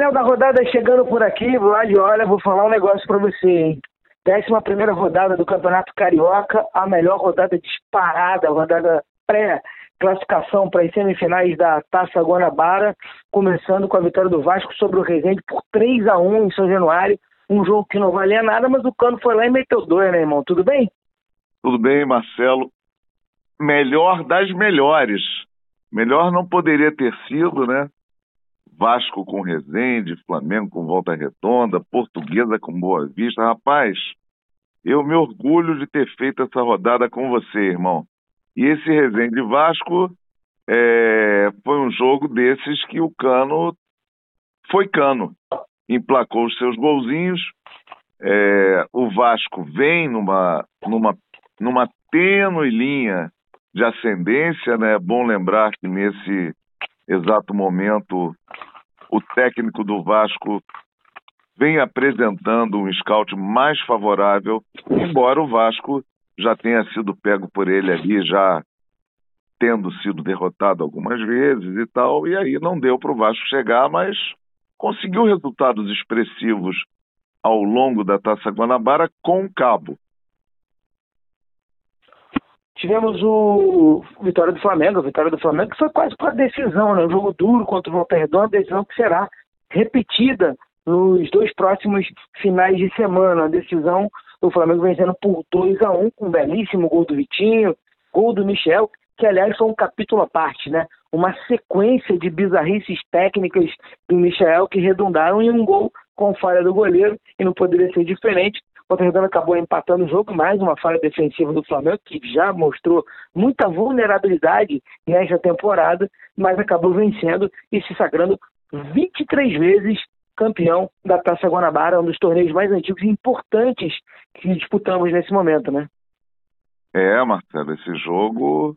Painel da rodada chegando por aqui, Vlad, olha, vou falar um negócio para você, hein? Décima primeira rodada do Campeonato Carioca, a melhor rodada disparada, rodada pré-classificação para as semifinais da Taça Guanabara, começando com a vitória do Vasco sobre o Resende por 3 a 1 em São Januário, um jogo que não valia nada, mas o Cano foi lá e meteu dois, né, irmão? Tudo bem? Tudo bem, Marcelo. Melhor das melhores. Melhor não poderia ter sido, né? Vasco com Resende, Flamengo com Volta Redonda, Portuguesa com Boa Vista. Rapaz, eu me orgulho de ter feito essa rodada com você, irmão. E esse Resende Vasco é, foi um jogo desses que o Cano foi Cano. Emplacou os seus golzinhos. É, o Vasco vem numa, numa, numa tênue linha de ascendência, né? É bom lembrar que nesse exato momento o técnico do Vasco vem apresentando um scout mais favorável, embora o Vasco já tenha sido pego por ele ali, já tendo sido derrotado algumas vezes e tal, e aí não deu para o Vasco chegar, mas conseguiu resultados expressivos ao longo da Taça Guanabara com cabo. Tivemos o Vitória do Flamengo, a vitória do Flamengo que foi quase para decisão, né? Um jogo duro contra o Volta Redonda, decisão que será repetida nos dois próximos finais de semana. A decisão do Flamengo vencendo por 2 a 1 com um belíssimo gol do Vitinho, gol do Michel, que aliás foi um capítulo à parte, né? Uma sequência de bizarrices técnicas do Michel que redundaram em um gol com falha do goleiro e não poderia ser diferente. Redonda acabou empatando o jogo, mais uma falha defensiva do Flamengo, que já mostrou muita vulnerabilidade nesta temporada, mas acabou vencendo e se sagrando 23 vezes campeão da Taça Guanabara, um dos torneios mais antigos e importantes que disputamos nesse momento, né? É, Marcelo, esse jogo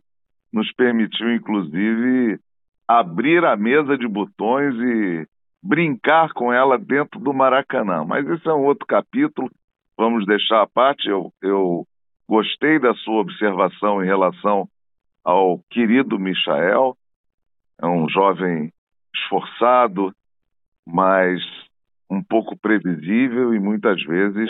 nos permitiu, inclusive, abrir a mesa de botões e brincar com ela dentro do Maracanã. Mas esse é um outro capítulo vamos deixar à parte. Eu, eu gostei da sua observação em relação ao querido Michael. É um jovem esforçado, mas um pouco previsível e muitas vezes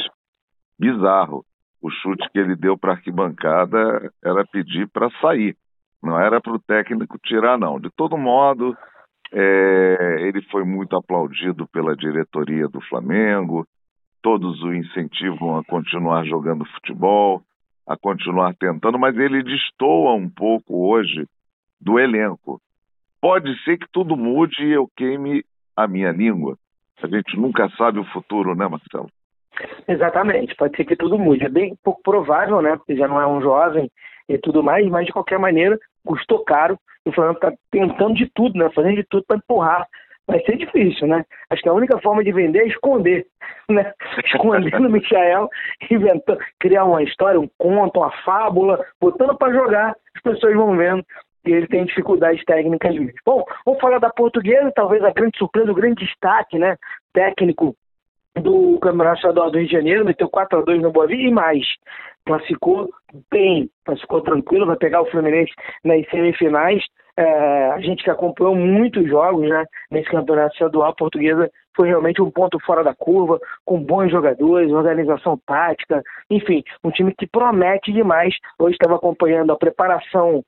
bizarro. O chute que ele deu para a arquibancada era pedir para sair, não era para o técnico tirar, não. De todo modo, é, ele foi muito aplaudido pela diretoria do Flamengo, todos o incentivam a continuar jogando futebol, a continuar tentando, mas ele destoa um pouco hoje do elenco. Pode ser que tudo mude e eu queime a minha língua. A gente nunca sabe o futuro, né, Marcelo? Exatamente, pode ser que tudo mude. É bem pouco provável, né? Porque já não é um jovem e tudo mais, mas de qualquer maneira custou caro. O Flamengo está tentando de tudo, né? Fazendo de tudo para empurrar vai ser difícil, né? Acho que a única forma de vender é esconder, né? Escondendo o Michael, inventando, criar uma história, um conto, uma fábula, botando para jogar, as pessoas vão vendo e ele tem dificuldades técnicas mesmo. Bom, vamos falar da portuguesa, talvez a grande surpresa, o grande destaque, né? Técnico do Campeonato Estadual do Rio de Janeiro, meteu 4 a 2 no Boa Vista e mais. Classificou bem, classificou tranquilo, vai pegar o Fluminense nas semifinais. É, a gente que acompanhou muitos jogos né, nesse campeonato estadual portuguesa foi realmente um ponto fora da curva, com bons jogadores, organização tática, enfim, um time que promete demais. Hoje estava acompanhando a preparação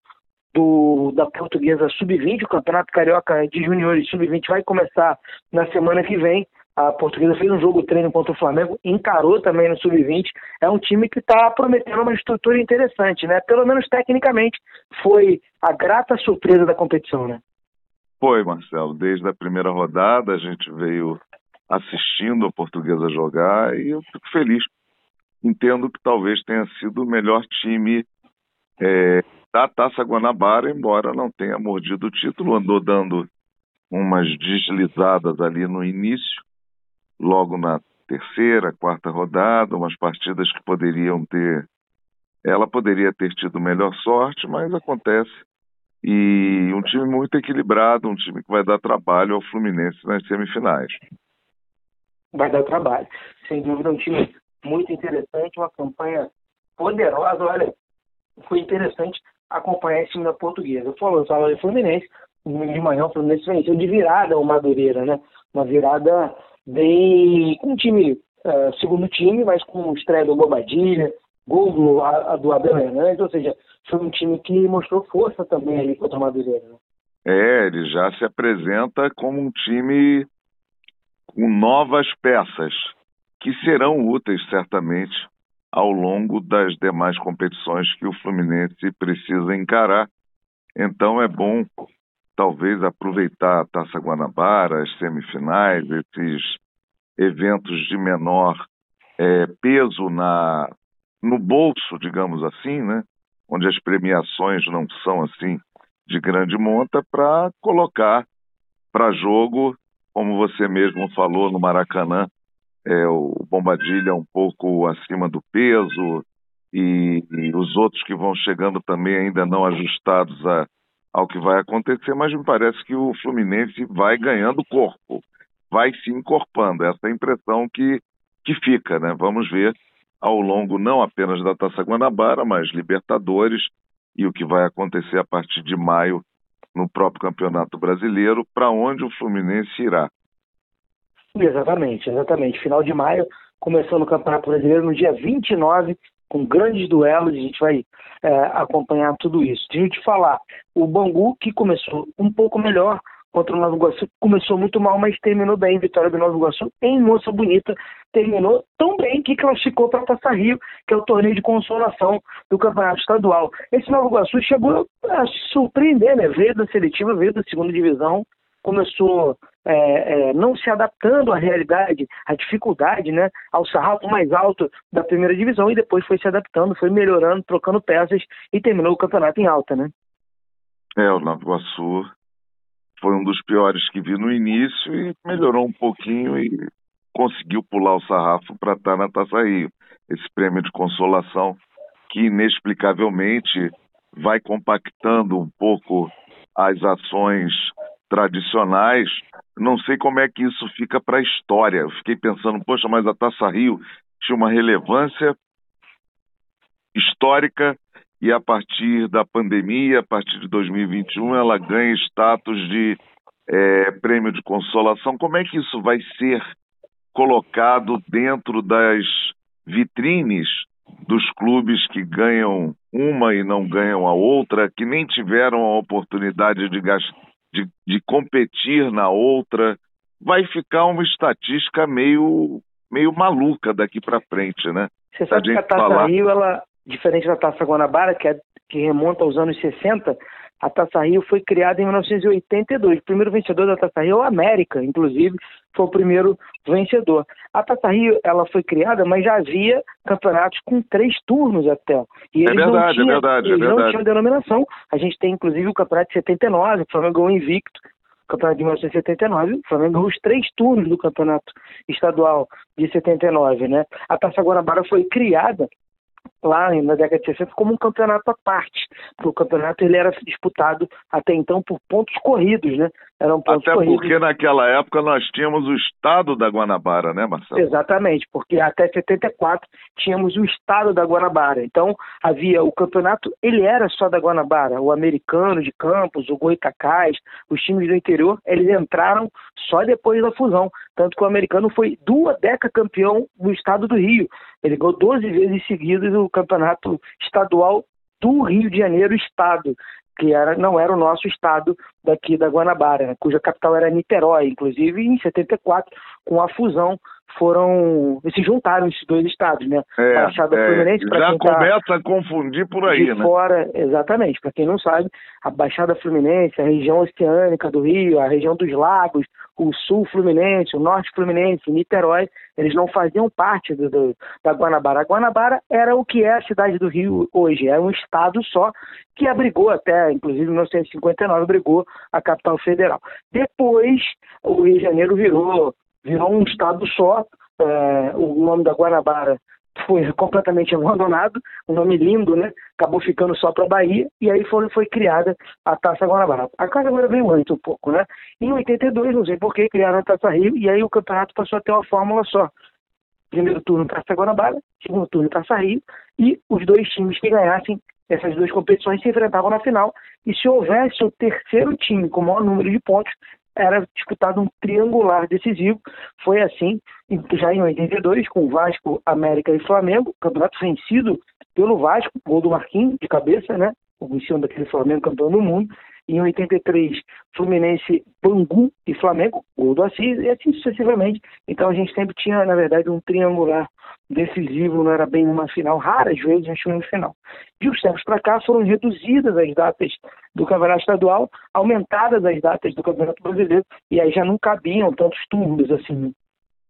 do, da portuguesa sub-20, o Campeonato Carioca de Juniores sub-20 vai começar na semana que vem a Portuguesa fez um jogo treino contra o Flamengo, encarou também no Sub-20. É um time que está prometendo uma estrutura interessante, né? Pelo menos tecnicamente, foi a grata surpresa da competição, né? Foi, Marcelo. Desde a primeira rodada a gente veio assistindo a Portuguesa jogar e eu fico feliz. Entendo que talvez tenha sido o melhor time é, da Taça Guanabara, embora não tenha mordido o título, andou dando umas deslizadas ali no início, logo na terceira, quarta rodada, umas partidas que poderiam ter. Ela poderia ter tido melhor sorte, mas acontece. E um time muito equilibrado, um time que vai dar trabalho ao Fluminense nas semifinais. Vai dar trabalho. Sem dúvida, um time muito interessante, uma campanha poderosa. Olha, foi interessante acompanhar esse time da portuguesa. Falando só de Fluminense, de manhã o Fluminense venceu de virada o Madureira, né? Uma virada bem. com um time, uh, segundo time, mas com estreia do Bobadilha, gol do, a, do Abel Hernandes, ou seja, foi um time que mostrou força também ali contra o Madureira. Né? É, ele já se apresenta como um time com novas peças que serão úteis certamente ao longo das demais competições que o Fluminense precisa encarar. Então é bom talvez aproveitar a Taça Guanabara, as semifinais, esses eventos de menor é, peso na no bolso, digamos assim, né? Onde as premiações não são assim de grande monta para colocar para jogo, como você mesmo falou no Maracanã, é, o Bombadilha um pouco acima do peso e, e, os outros que vão chegando também ainda não ajustados a, ao que vai acontecer, mas me parece que o Fluminense vai ganhando corpo, vai se encorpando. Essa é a impressão que, que fica, né? Vamos ver ao longo não apenas da Taça Guanabara, mas Libertadores e o que vai acontecer a partir de maio no próprio Campeonato Brasileiro, para onde o Fluminense irá. Exatamente, exatamente. Final de maio, começando o Campeonato Brasileiro no dia 29, com grandes duelos, a gente vai é, acompanhar tudo isso. Deixa eu te falar, o Bangu, que começou um pouco melhor contra o Nova Iguaçu, começou muito mal, mas terminou bem. Vitória do Nova Iguaçu em Moça Bonita, terminou tão bem que classificou para a Taça Rio, que é o torneio de consolação do Campeonato Estadual. Esse Nova Iguaçu chegou a surpreender, né? Veio da seletiva, veio da segunda divisão, começou é, é, não se adaptando à realidade, à dificuldade, né, ao sarrafo mais alto da primeira divisão e depois foi se adaptando, foi melhorando, trocando peças e terminou o campeonato em alta, né? É, o Nova Iguaçu foi um dos piores que vi no início e melhorou um pouquinho e conseguiu pular o sarrafo para estar na Taça Rio. Esse prêmio de consolação que inexplicavelmente vai compactando um pouco as ações tradicionais. Não sei como é que isso fica para a história. Fiquei pensando, poxa, mas a Taça Rio tinha uma relevância histórica e a partir da pandemia, a partir de 2021, ela ganha status de é, prêmio de consolação. Como é que isso vai ser colocado dentro das vitrines dos clubes que ganham uma e não ganham a outra, que nem tiveram a oportunidade de, de, de competir na outra? Vai ficar uma estatística meio, meio maluca daqui para frente, né? Você sabe a que a Taça falar... Rio, ela, diferente da Taça Guanabara, que, é, que remonta aos anos 60, a Taça Rio foi criada em 1982. O primeiro vencedor da Taça Rio é o América, inclusive, foi o primeiro vencedor. A Taça Rio ela foi criada, mas já havia campeonatos com três turnos até. E é eles é verdade, não tinham, é verdade, eles é verdade. não tinham denominação. A gente tem, inclusive, o campeonato de 79, o Flamengo ganhou invicto, campeonato de 1979, o Flamengo ganhou os três turnos do campeonato estadual de 79, né? A Taça Guanabara foi criada lá na década de 60 como um campeonato à parte. O campeonato ele era disputado até então por pontos corridos, né? Eram pontos até corridos. porque naquela época nós tínhamos o estado da Guanabara, né, Marcelo? Exatamente, porque até 74 tínhamos o estado da Guanabara. Então havia o campeonato, ele era só da Guanabara. O americano de Campos, o Goitacás, os times do interior, eles entraram só depois da fusão. Tanto que o americano foi duas décadas campeão do estado do Rio. Ele ganhou 12 vezes seguidas o campeonato estadual do Rio de Janeiro, estado, que era, não era o nosso estado daqui da Guanabara, né, cuja capital era Niterói. Inclusive, em 74, com a fusão foram se juntaram esses dois estados, né? É, Baixada é, Fluminense já quem tá começa tá a confundir por aí, de né? Fora, exatamente. Para quem não sabe, a Baixada Fluminense, a região oceânica do Rio, a região dos lagos, o Sul Fluminense, o Norte Fluminense, Niterói, eles não faziam parte do, do, da Guanabara. A Guanabara era o que é a cidade do Rio hoje, era um estado só que abrigou até, inclusive em 1959, abrigou a capital federal. Depois, o Rio de Janeiro virou virou um estado só. É, o nome da Guanabara foi completamente abandonado, um nome lindo, né? Acabou ficando só para Bahia e aí foi, foi criada a Taça Guanabara. A Taça agora veio antes um pouco, né? Em 82, não sei por que, criaram a Taça Rio e aí o campeonato passou a ter uma fórmula só. Primeiro turno Taça Guanabara, segundo turno Taça Rio e os dois times que ganhassem essas duas competições se enfrentavam na final e se houvesse o terceiro time com o maior número de pontos, era disputado um triangular decisivo. Foi assim já em 82, com Vasco, América e Flamengo, campeonato vencido pelo Vasco, gol do Marquinhos de cabeça, né? O cima daquele Flamengo campeão do mundo. Em 83, Fluminense, Bangu e Flamengo, gol do Assis, e assim sucessivamente. Então a gente sempre tinha, na verdade, um triangular decisivo, não era bem uma final, raras vezes a gente tinha uma final. De uns tempos para cá foram reduzidas as datas do Campeonato Estadual, aumentadas as datas do Campeonato Brasileiro, e aí já não cabiam tantos turnos assim.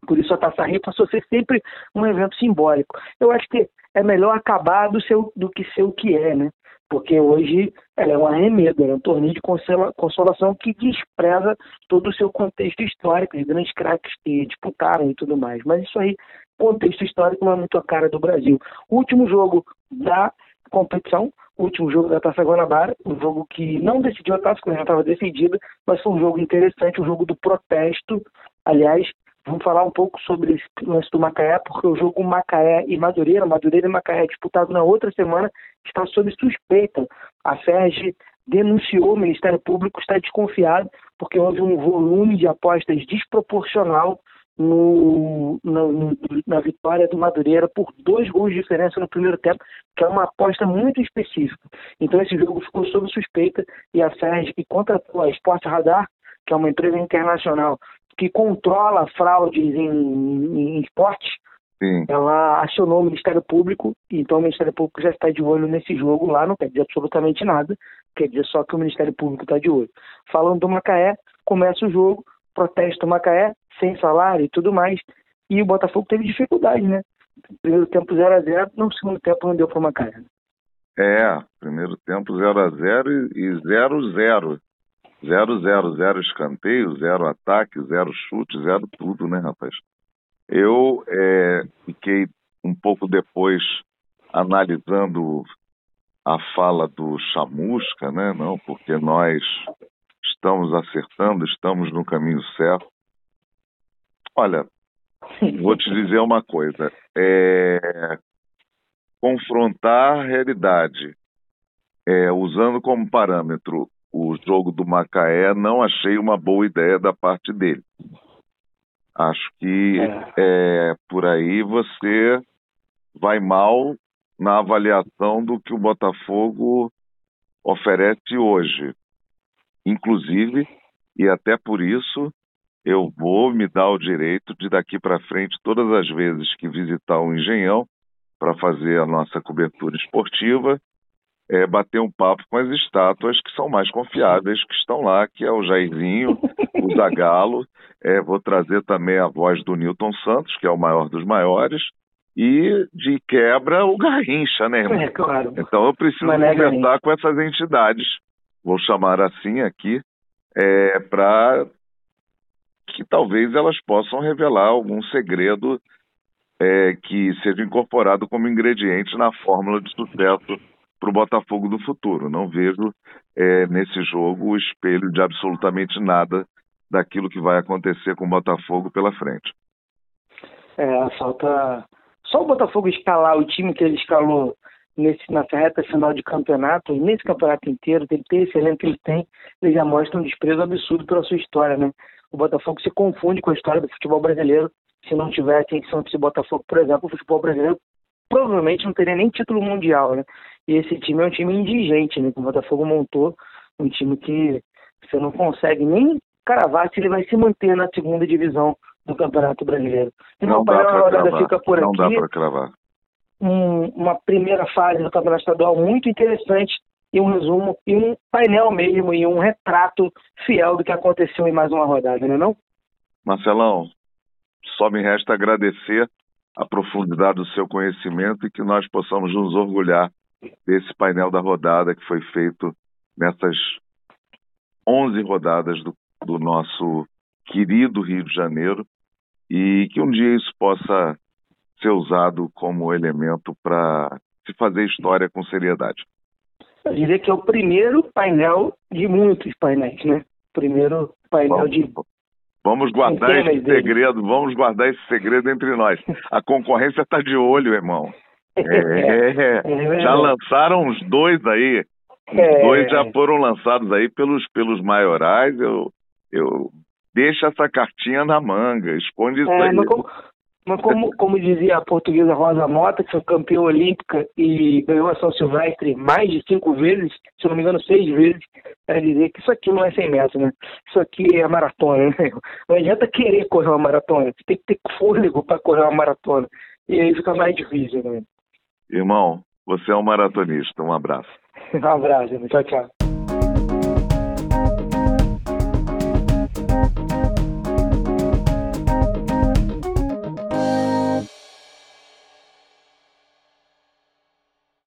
Por isso a Taça Rio passou a ser sempre um evento simbólico. Eu acho que é melhor acabar do, seu, do que ser o que é, né? Porque hoje ela é um arremedo, é um torneio de consolação que despreza todo o seu contexto histórico, os grandes craques que disputaram e tudo mais. Mas isso aí, contexto histórico não é muito a cara do Brasil. Último jogo da competição, último jogo da Taça Guanabara, um jogo que não decidiu a taça, porque já estava decidida, mas foi um jogo interessante, um jogo do protesto. Aliás, Vamos falar um pouco sobre esse lance do Macaé, porque o jogo Macaé e Madureira, Madureira e Macaé, disputado na outra semana, está sob suspeita. A FERJ denunciou, o Ministério Público está desconfiado, porque houve um volume de apostas desproporcional no, no, na vitória do Madureira por dois gols de diferença no primeiro tempo, que é uma aposta muito específica. Então esse jogo ficou sob suspeita e a FERJ, que contratou a Sport Radar, que é uma empresa internacional que controla fraudes em, em esportes, Sim. ela acionou o Ministério Público, então o Ministério Público já está de olho nesse jogo lá, não quer dizer absolutamente nada, quer dizer só que o Ministério Público está de olho. Falando do Macaé, começa o jogo, protesto Macaé, sem salário e tudo mais, e o Botafogo teve dificuldade, né? Primeiro tempo 0x0, no segundo tempo não deu para o Macaé. É, primeiro tempo 0x0 e 0x0. Zero, zero, zero escanteio, zero ataque, zero chute, zero tudo, né, rapaz? Eu é, fiquei um pouco depois analisando a fala do Chamusca, né? Não, porque nós estamos acertando, estamos no caminho certo. Olha, vou te dizer uma coisa: é, confrontar a realidade é, usando como parâmetro o jogo do Macaé, não achei uma boa ideia da parte dele. Acho que é. É, por aí você vai mal na avaliação do que o Botafogo oferece hoje. Inclusive, e até por isso, eu vou me dar o direito de daqui para frente, todas as vezes que visitar o Engenhão para fazer a nossa cobertura esportiva, é, bater um papo com as estátuas que são mais confiáveis que estão lá, que é o Jairzinho, o Zagalo. É, vou trazer também a voz do Newton Santos, que é o maior dos maiores, e de quebra o Garrincha, né, irmão? É, claro. Então eu preciso Mas conversar com essas entidades, vou chamar assim aqui, é, para que talvez elas possam revelar algum segredo é, que seja incorporado como ingrediente na fórmula de sucesso para o Botafogo do futuro. Não vejo é, nesse jogo o espelho de absolutamente nada daquilo que vai acontecer com o Botafogo pela frente. É, falta só o Botafogo escalar o time que ele escalou nesse, nessa reta final de campeonato, e nesse campeonato inteiro, tem esse elenco que ele tem, ele já mostra um desprezo absurdo pela sua história, né? O Botafogo se confunde com a história do futebol brasileiro. Se não tivesse em Santos e Botafogo, por exemplo, o futebol brasileiro provavelmente não teria nem título mundial, né? E esse time é um time indigente, né? Que o Botafogo montou, um time que você não consegue nem cravar se ele vai se manter na segunda divisão do Campeonato Brasileiro. Então, não dá para cravar. Fica por não aqui. dá para cravar. Um, uma primeira fase do Campeonato Estadual muito interessante e um resumo e um painel mesmo e um retrato fiel do que aconteceu em mais uma rodada, não é não? Marcelão, só me resta agradecer a profundidade do seu conhecimento e que nós possamos nos orgulhar desse painel da rodada que foi feito nessas 11 rodadas do, do nosso querido Rio de Janeiro e que um dia isso possa ser usado como elemento para se fazer história com seriedade. Eu diria que é o primeiro painel de muitos painéis, né? Primeiro painel Bom, de Vamos guardar esse segredo, vamos guardar esse segredo entre nós. A concorrência está de olho, irmão. É, é, já lançaram uns dois aí. Os é. dois já foram lançados aí pelos, pelos maiorais. Eu, Eu deixa essa cartinha na manga, esconde isso É, aí. Mas como, como dizia a portuguesa Rosa Mota, que foi campeã olímpica e ganhou a São Silvestre mais de cinco vezes, se não me engano, seis vezes, é dizer que isso aqui não é 100 metros, né? Isso aqui é maratona, né? Não adianta querer correr uma maratona, você tem que ter fôlego para correr uma maratona. E aí fica mais difícil, né? Irmão, você é um maratonista. Um abraço. Um abraço, tchau, tchau.